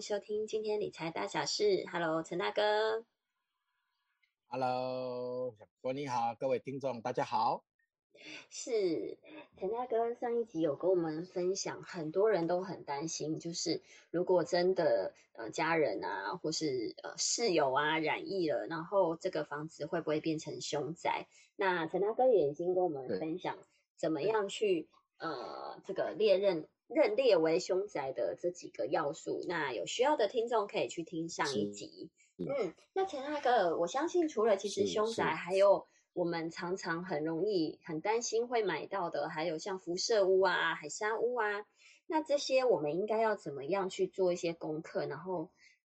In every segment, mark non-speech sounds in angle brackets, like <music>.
迎收听今天理财大小事。Hello，陈大哥。Hello，小郭你好，各位听众大家好。是陈大哥上一集有跟我们分享，很多人都很担心，就是如果真的呃家人啊，或是呃室友啊染疫了，然后这个房子会不会变成凶宅？那陈大哥也已经跟我们分享怎么样去呃这个列认认列为凶宅的这几个要素。那有需要的听众可以去听上一集。嗯，那陈大哥，我相信除了其实凶宅，还有我们常常很容易很担心会买到的，还有像辐射屋啊、海沙屋啊，那这些我们应该要怎么样去做一些功课，然后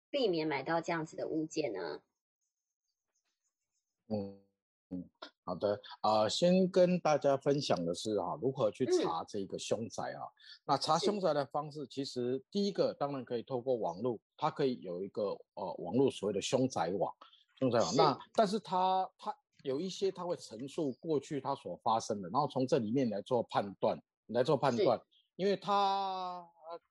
避免买到这样子的物件呢？嗯嗯，好的，呃，先跟大家分享的是啊，如何去嗯查这个凶宅啊？那查凶宅的方式，其实第一个当然可以透过网络，它可以有一个呃网络所谓的凶宅网，凶宅网。那但是它它有一些它会陈述过去它所发生的，然后从这里面来做判断，来做判断，因为它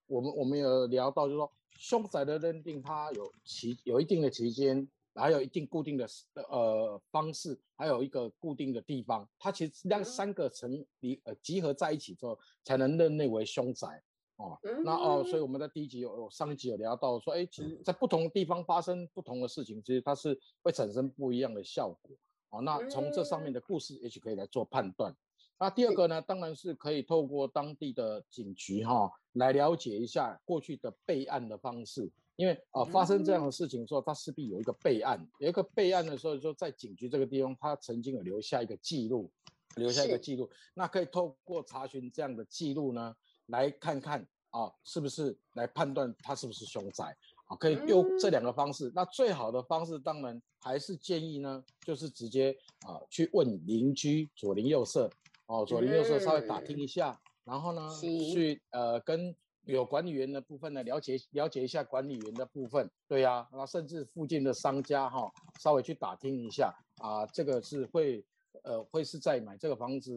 我们我们有聊到，就是说凶宅的认定，它有期有一定的期间，还有一定固定的呃方式，还有一个固定的地方，它其实让嗯三个层离呃集合在一起之后，才能认定为凶宅。哦，那哦，所以嗯我们在第一集有有上一集有聊到说，哎，其实在不同的地方发生不同的事情，其实它是会产生不一样的效果。哦，那从这上面的故事，也许可以来做判断。那第二个呢，当然是可以透过当地的警局哈、来了解一下过去的备案的方式，因为呃发生这样的事情之后，他势必有一个备案，有一个备案的时候，就在警局这个地方，他曾经有留下一个记录，留下一个是。记录，那可以透过查询这样的记录呢，来看看啊是不是来判断他是不是凶宅。啊，可以用这两个方式。那最好的方式当然还是建议呢，就是直接啊去问邻居左邻右舍。哦，左邻右舍稍微打听一下，然后呢去呃跟有管理员的部分呢了解了解一下管理员的部分，对呀、然后甚至附近的商家哈、稍微去打听一下啊，这个是会呃会是在买这个房子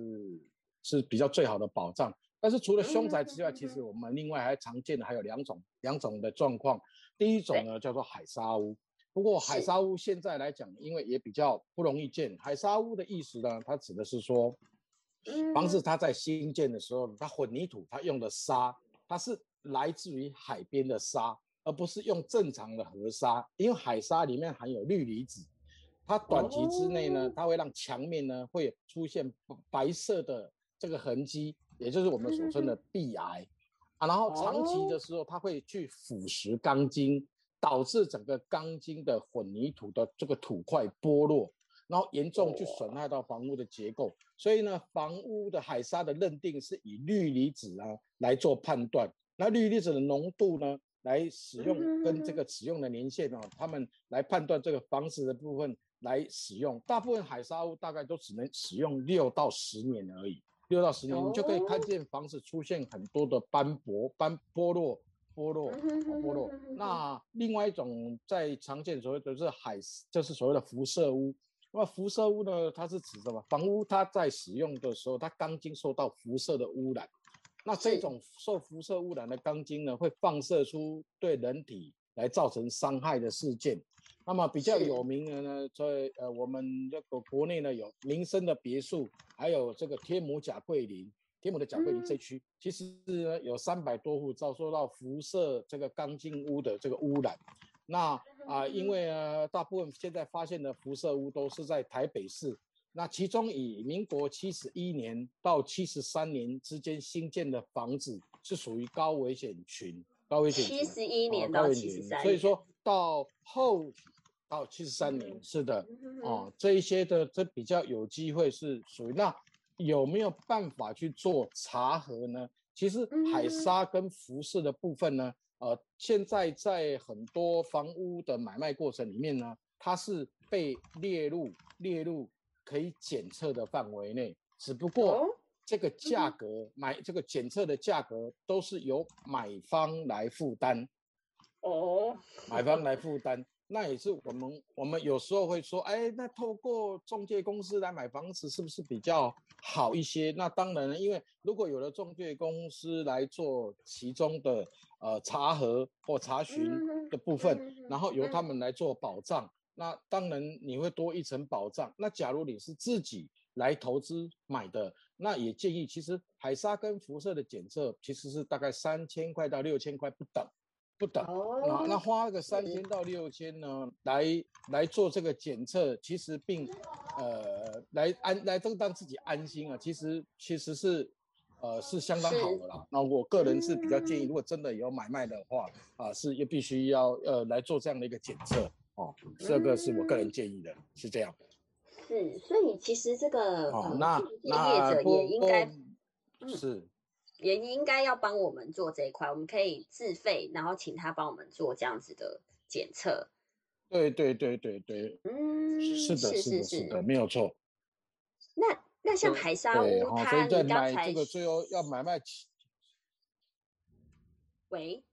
是比较最好的保障。但是除了凶宅之外，其实我们另外还常见的还有两种两种的状况。第一种呢叫做海沙屋，不过海是沙屋现在来讲，因为也比较不容易建。海沙屋的意思呢，它指的是说，房子嗯它在新建的时候，它混凝土它用的沙，它是来自于海边的沙，而不是用正常的河沙，因为海沙里面含有氯离子，它短期之内呢哦，它会让墙面呢会出现白白色的这个痕迹，也就是我们所称的壁癌啊。然后长期的时候，它会去腐蚀钢筋，导致整个钢筋的混凝土的这个土块剥落，然后严重去损害到房屋的结构。所以呢，房屋的海沙的认定是以氯离子啊来做判断。那氯离子的浓度呢，来使用跟这个使用的年限哦，他们来判断这个房子的部分来使用。大部分海沙屋大概都只能使用六到十年而已，六到十年，你就可以看见房子出现很多的斑驳、斑剥落、剥落、剥落。<laughs> 那另外一种在常见所谓的是海，就是所谓的辐射屋。那么辐射屋呢，它是指什么？房屋它在使用的时候，它钢筋受到辐射的污染。那这是种受辐射污染的钢筋呢，会放射出对人体来造成伤害的事件。那么比较有名的呢，在呃我们这个国内呢有民生的别墅，还有这个天母甲桂林，天母的甲桂林这区，其实呢有三百多户遭受到辐射这个钢筋屋的这个污染。那啊、因为呢，大部分现在发现的辐射屋都是在台北市，那其中以民国七十一年到七十三年之间新建的房子是属于高危险群，高危险群。七十一哦年到七十三，所以说到后到七十三年，嗯是的，嗯哦，这一些的这比较有机会是属于那有没有办法去做查核呢？其实海嗯沙跟辐射的部分呢，呃，现在在很多房屋的买卖过程里面呢，它是被列入列入可以检测的范围内，只不过哦这个价格、买这个检测的价格都是由买方来负担。哦，买方来负担，那也是我们我们有时候会说，哎，那透过中介公司来买房子是不是比较好一些？那当然了，因为如果有了中介公司来做其中的呃查核或查询嗯的部分，嗯然后由他嗯们来做保障，那当然你会多一层保障。那假如你是自己来投资买的，那也建议，其实海沙跟辐射的检测其实是大概三千块到六千块不等，不等。那哦，那花个三千到六千呢，来来做这个检测，其实并呃来安来都让自己安心啊，其实其实是呃是相当好的啦。那我个人是比较建议，嗯如果真的有买卖的话啊，是也必须要呃来做这样的一个检测哦，这个是我个人建议的，是这样。是，所以其实这个那那业者也应该不是也应该要帮我们做这一块，我们可以自费，然后请他帮我们做这样子的检测。对对对对对，嗯，是的，是是的，是的，没有错。那那像海沙，屋，哦，它以在你刚才买这个最后要买卖起喂，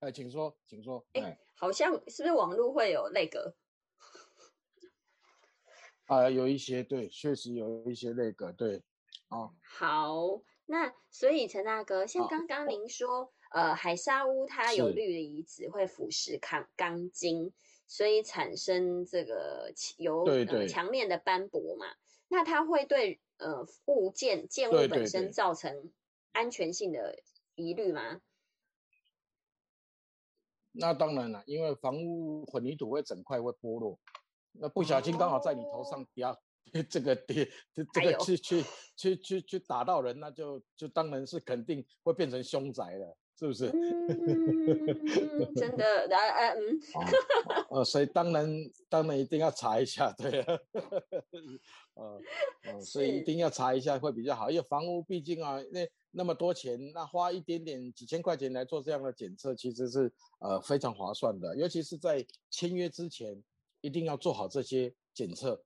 哎，请说，请说。哎哎，好像是不是网络会有那个？<laughs> 啊，有一些对，确实有一些那个对，啊，好，那所以陈大哥，像好刚刚您说，呃，海沙屋它有是氯离子会腐蚀钢钢筋，所以产生这个其由墙面的斑驳嘛，那它会对呃物件建物本身造成安全性的疑虑吗？那当然了，因为房屋混凝土会整块会剥落，那不小心刚好在你头上压，这个跌，这个去去去去去打到人，那就就当然是肯定会变成凶宅了，是不是？嗯，真的，呃呃嗯，啊，呃，所以当然当然一定要查一下，对啊，呃，呃，所以一定要查一下会比较好，因为房屋毕竟啊，那那么多钱，那花一点点几千块钱来做这样的检测，其实是呃非常划算的，尤其是在签约之前，一定要做好这些检测，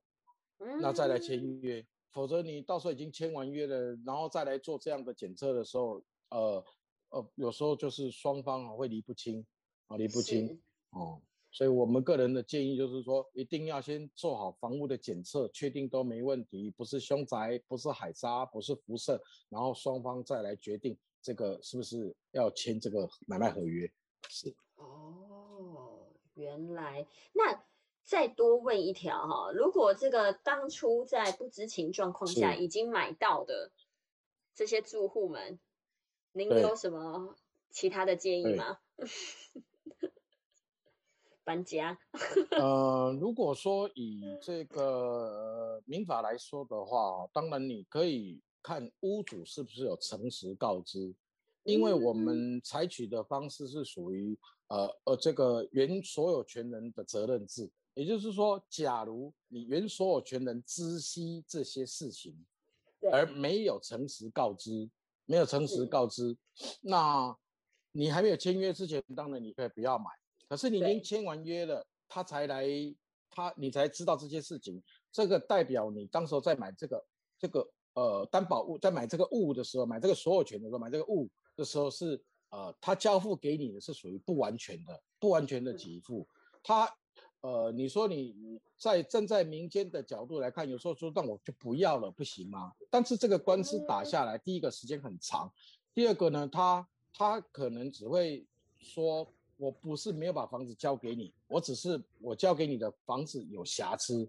那再来签约，否则你到时候已经签完约了，然后再来做这样的检测的时候，呃呃，有时候就是双方啊会离不清啊，离不清。哦，所以我们个人的建议就是说，一定要先做好房屋的检测，确定都没问题，不是凶宅，不是海沙，不是辐射，然后双方再来决定这个是不是要签这个买卖合约。是，哦，原来那再多问一条哈，如果这个当初在不知情状况下已经买到的这些住户们，您有什么其他的建议吗？<laughs> 搬家，<laughs> 呃，如果说以这个呃民法来说的话，当然你可以看屋主是不是有诚实告知，因为我嗯们采取的方式是属于呃呃这个原所有权人的责任制，也就是说，假如你原所有权人知悉这些事情，而没有诚实告知，没有诚实告知，那你还没有签约之前，当然你可以不要买。可是你已经对签完约了，他才来，他你才知道这些事情，这个代表你当时候在买这个这个呃担保物，在买这个物的时候，买这个所有权的时候，买这个物的时候是呃，他交付给你的是属于不完全的，不完全的给付。他呃，你说你你在站在民间的角度来看，有时候说那我就不要了，不行吗？但是这个官司打下来，第一个时间很长，第二个呢，他他可能只会说。我不是没有把房子交给你，我只是我交给你的房子有瑕疵，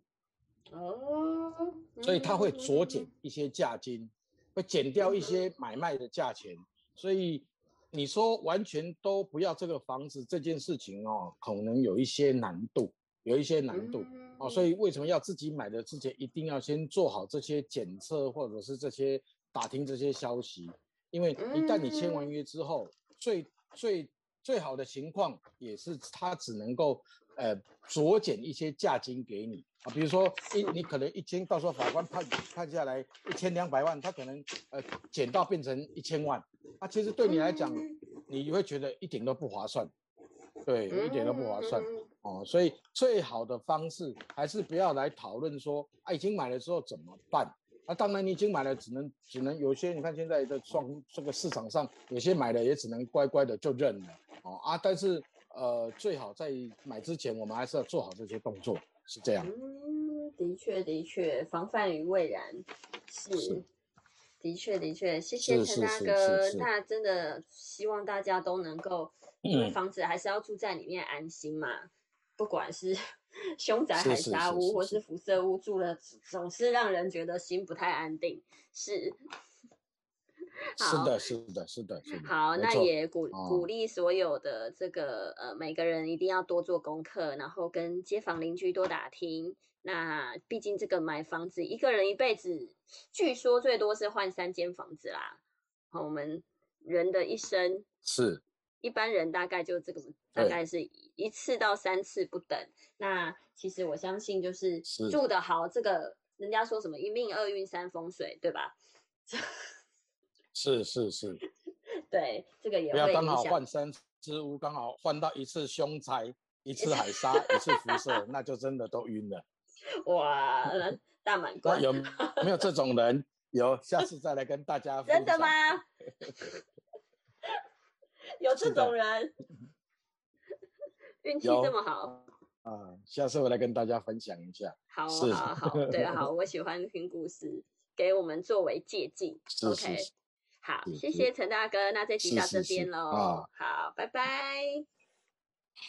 哦，所以他会酌嗯减一些价金，会减掉一些买卖的价钱。所以你说完全都不要这个房子这件事情哦，可能有一些难度，有一些难度。哦。所以以为什么要自己买的之前一定要先做好这些检测，或者是这些打听这些消息？因为一旦你签完约之后，最最最好的情况也是他只能够呃酌减一些价金给你。啊，比如说一你可能一千，到时候法官判判下来一千两百万，他可能呃减到变成一千万，啊，其实对你来讲，你会觉得一点都不划算，对，一点都不划算哦，所以最好的方式还是不要来讨论说啊已经买了之后怎么办。那当然，你已经买了，只能只能有些你看现在的双这个市场上，有些买了也只能乖乖的就认了哦啊！但是呃，最好在买之前，我们还是要做好这些动作，是这样。嗯，的确的确，防范于未然是，的确的确，谢谢陈大哥。那真的希望大家都能够，因为房子还是要住在里面安心嘛，不管是。<laughs> 凶宅海沙屋或是辐射屋住了，总是让人觉得心不太安定。是，是的，是的，是的，是的。好，那也鼓鼓励所有的这个呃每个人一定要多做功课，然后跟街坊邻居多打听。那毕竟这个买房子，一个人一辈子，据说最多是换三间房子啦。好，我们人的一生是。一般人大概就这个，大概是一次到三次不等。那其实我相信，就是住的好，这个人家说什么一命二运三风水，对吧？<laughs> 是是是，对，这个也不要刚好换三只屋，刚好换到一次凶财，一次海沙，一次辐射，那就真的都晕了。哇，<laughs> 大满贯有 <laughs> 没有这种人？有，下次再来跟大家。真的吗？有这种人，运气这么好啊！下次我来跟大家分享一下。好，好，好，对，好，我喜欢听故事，给我们作为借鉴。<laughs> OK，好，谢谢陈大哥，那这集到这边喽。好，拜拜。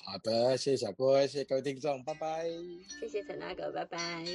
好的，谢谢小郭，谢谢各位听众，拜拜。谢谢陈大哥，拜拜。